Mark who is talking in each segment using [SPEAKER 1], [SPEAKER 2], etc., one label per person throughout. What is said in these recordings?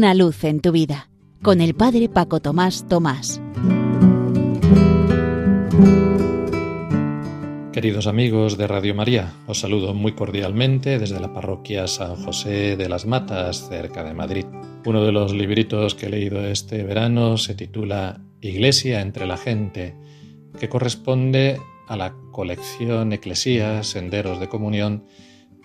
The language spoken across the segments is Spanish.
[SPEAKER 1] Una luz en tu vida con el Padre Paco Tomás Tomás.
[SPEAKER 2] Queridos amigos de Radio María, os saludo muy cordialmente desde la parroquia San José de las Matas, cerca de Madrid. Uno de los libritos que he leído este verano se titula Iglesia entre la gente, que corresponde a la colección Eclesía, Senderos de Comunión,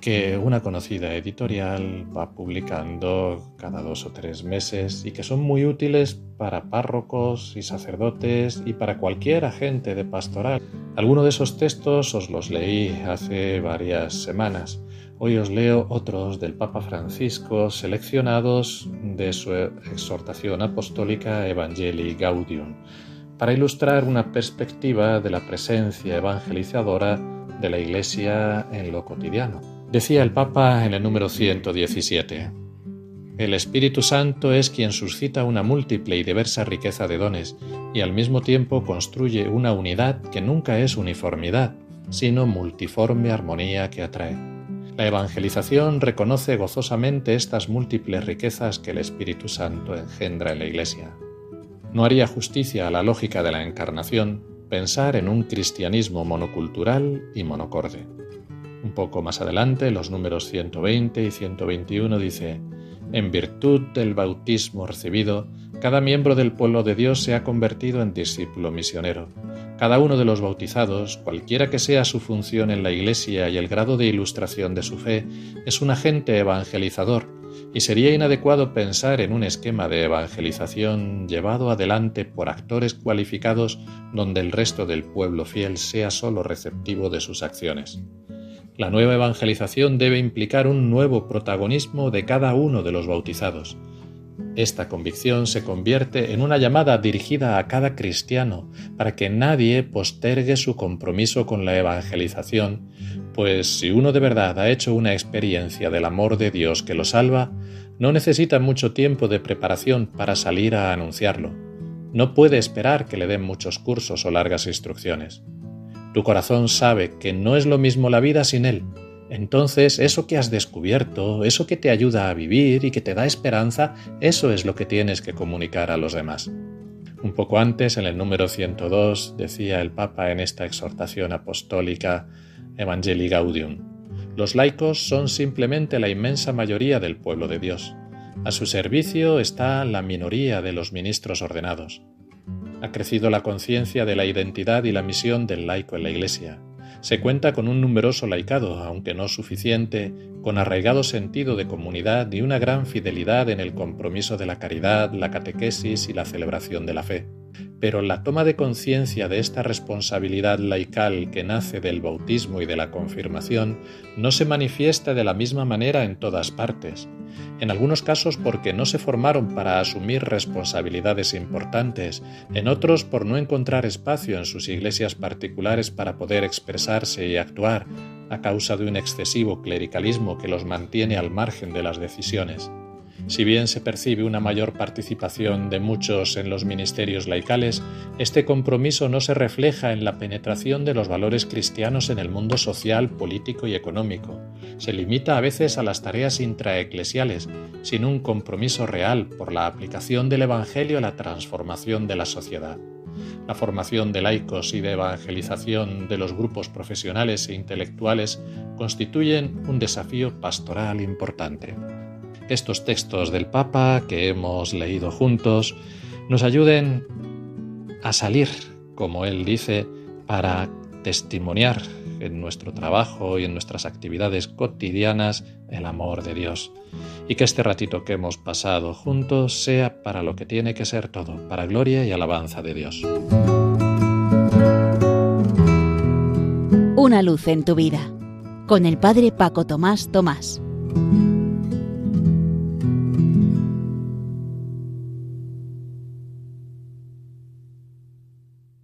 [SPEAKER 2] que una conocida editorial va publicando cada dos o tres meses y que son muy útiles para párrocos y sacerdotes y para cualquier agente de pastoral. Algunos de esos textos os los leí hace varias semanas. Hoy os leo otros del Papa Francisco seleccionados de su exhortación apostólica Evangelii Gaudium para ilustrar una perspectiva de la presencia evangelizadora de la Iglesia en lo cotidiano. Decía el Papa en el número 117, El Espíritu Santo es quien suscita una múltiple y diversa riqueza de dones y al mismo tiempo construye una unidad que nunca es uniformidad, sino multiforme armonía que atrae. La evangelización reconoce gozosamente estas múltiples riquezas que el Espíritu Santo engendra en la Iglesia. No haría justicia a la lógica de la encarnación pensar en un cristianismo monocultural y monocorde. Un poco más adelante, los números 120 y 121 dice, En virtud del bautismo recibido, cada miembro del pueblo de Dios se ha convertido en discípulo misionero. Cada uno de los bautizados, cualquiera que sea su función en la Iglesia y el grado de ilustración de su fe, es un agente evangelizador, y sería inadecuado pensar en un esquema de evangelización llevado adelante por actores cualificados donde el resto del pueblo fiel sea solo receptivo de sus acciones. La nueva evangelización debe implicar un nuevo protagonismo de cada uno de los bautizados. Esta convicción se convierte en una llamada dirigida a cada cristiano para que nadie postergue su compromiso con la evangelización, pues si uno de verdad ha hecho una experiencia del amor de Dios que lo salva, no necesita mucho tiempo de preparación para salir a anunciarlo. No puede esperar que le den muchos cursos o largas instrucciones. Tu corazón sabe que no es lo mismo la vida sin Él. Entonces, eso que has descubierto, eso que te ayuda a vivir y que te da esperanza, eso es lo que tienes que comunicar a los demás. Un poco antes, en el número 102, decía el Papa en esta exhortación apostólica Evangelii Gaudium, los laicos son simplemente la inmensa mayoría del pueblo de Dios. A su servicio está la minoría de los ministros ordenados ha crecido la conciencia de la identidad y la misión del laico en la Iglesia. Se cuenta con un numeroso laicado, aunque no suficiente, con arraigado sentido de comunidad y una gran fidelidad en el compromiso de la caridad, la catequesis y la celebración de la fe. Pero la toma de conciencia de esta responsabilidad laical que nace del bautismo y de la confirmación no se manifiesta de la misma manera en todas partes, en algunos casos porque no se formaron para asumir responsabilidades importantes, en otros por no encontrar espacio en sus iglesias particulares para poder expresarse y actuar, a causa de un excesivo clericalismo que los mantiene al margen de las decisiones. Si bien se percibe una mayor participación de muchos en los ministerios laicales, este compromiso no se refleja en la penetración de los valores cristianos en el mundo social, político y económico. Se limita a veces a las tareas intraeclesiales, sin un compromiso real por la aplicación del Evangelio a la transformación de la sociedad. La formación de laicos y de evangelización de los grupos profesionales e intelectuales constituyen un desafío pastoral importante estos textos del Papa que hemos leído juntos nos ayuden a salir, como él dice, para testimoniar en nuestro trabajo y en nuestras actividades cotidianas el amor de Dios. Y que este ratito que hemos pasado juntos sea para lo que tiene que ser todo, para gloria y alabanza de Dios.
[SPEAKER 1] Una luz en tu vida, con el Padre Paco Tomás Tomás.